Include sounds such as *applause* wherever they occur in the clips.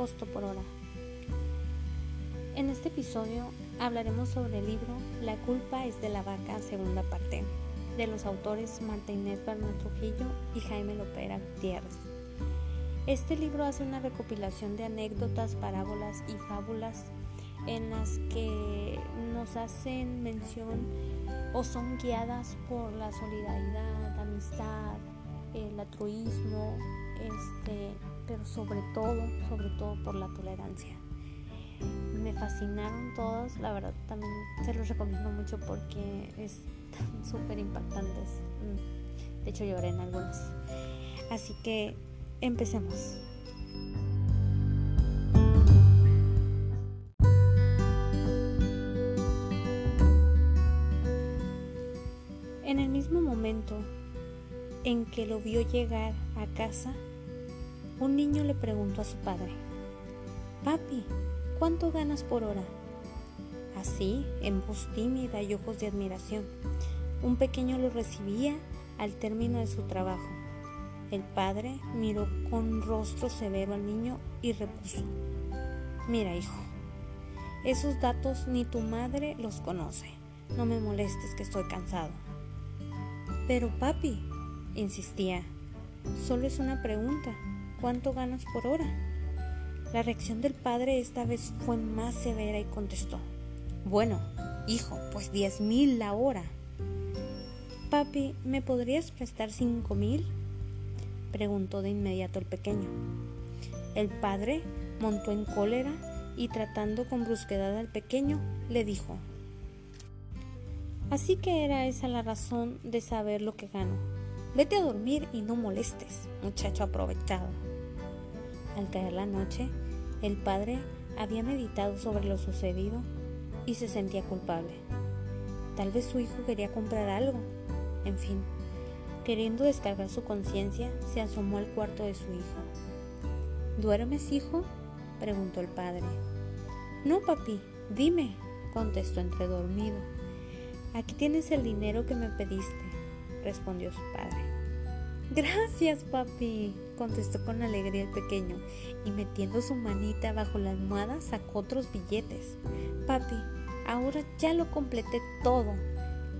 Por hora. En este episodio hablaremos sobre el libro La culpa es de la vaca, segunda parte, de los autores Marta Inés Bernal Trujillo y Jaime Lopera Gutiérrez. Este libro hace una recopilación de anécdotas, parábolas y fábulas en las que nos hacen mención o son guiadas por la solidaridad, amistad, el altruismo, este, pero sobre todo, sobre todo por la tolerancia me fascinaron todos, la verdad también se los recomiendo mucho porque están *laughs* súper impactantes. Mm, de hecho lloré en algunos. Así que empecemos. En el mismo momento en que lo vio llegar a casa, un niño le preguntó a su padre, Papi, ¿Cuánto ganas por hora? Así, en voz tímida y ojos de admiración, un pequeño lo recibía al término de su trabajo. El padre miró con rostro severo al niño y repuso, Mira, hijo, esos datos ni tu madre los conoce. No me molestes que estoy cansado. Pero papi, insistía, solo es una pregunta. ¿Cuánto ganas por hora? La reacción del padre esta vez fue más severa y contestó, bueno, hijo, pues diez mil la hora. Papi, ¿me podrías prestar cinco mil? preguntó de inmediato el pequeño. El padre montó en cólera y tratando con brusquedad al pequeño, le dijo, Así que era esa la razón de saber lo que gano. Vete a dormir y no molestes, muchacho aprovechado. Al caer la noche, el padre había meditado sobre lo sucedido y se sentía culpable. Tal vez su hijo quería comprar algo. En fin, queriendo descargar su conciencia, se asomó al cuarto de su hijo. ¿Duermes, hijo? preguntó el padre. No, papi, dime, contestó entre dormido. Aquí tienes el dinero que me pediste, respondió su padre. Gracias, papi, contestó con alegría el pequeño, y metiendo su manita bajo la almohada sacó otros billetes. Papi, ahora ya lo completé todo.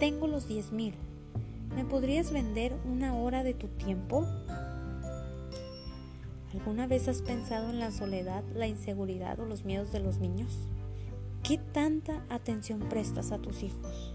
Tengo los diez mil. ¿Me podrías vender una hora de tu tiempo? ¿Alguna vez has pensado en la soledad, la inseguridad o los miedos de los niños? ¿Qué tanta atención prestas a tus hijos?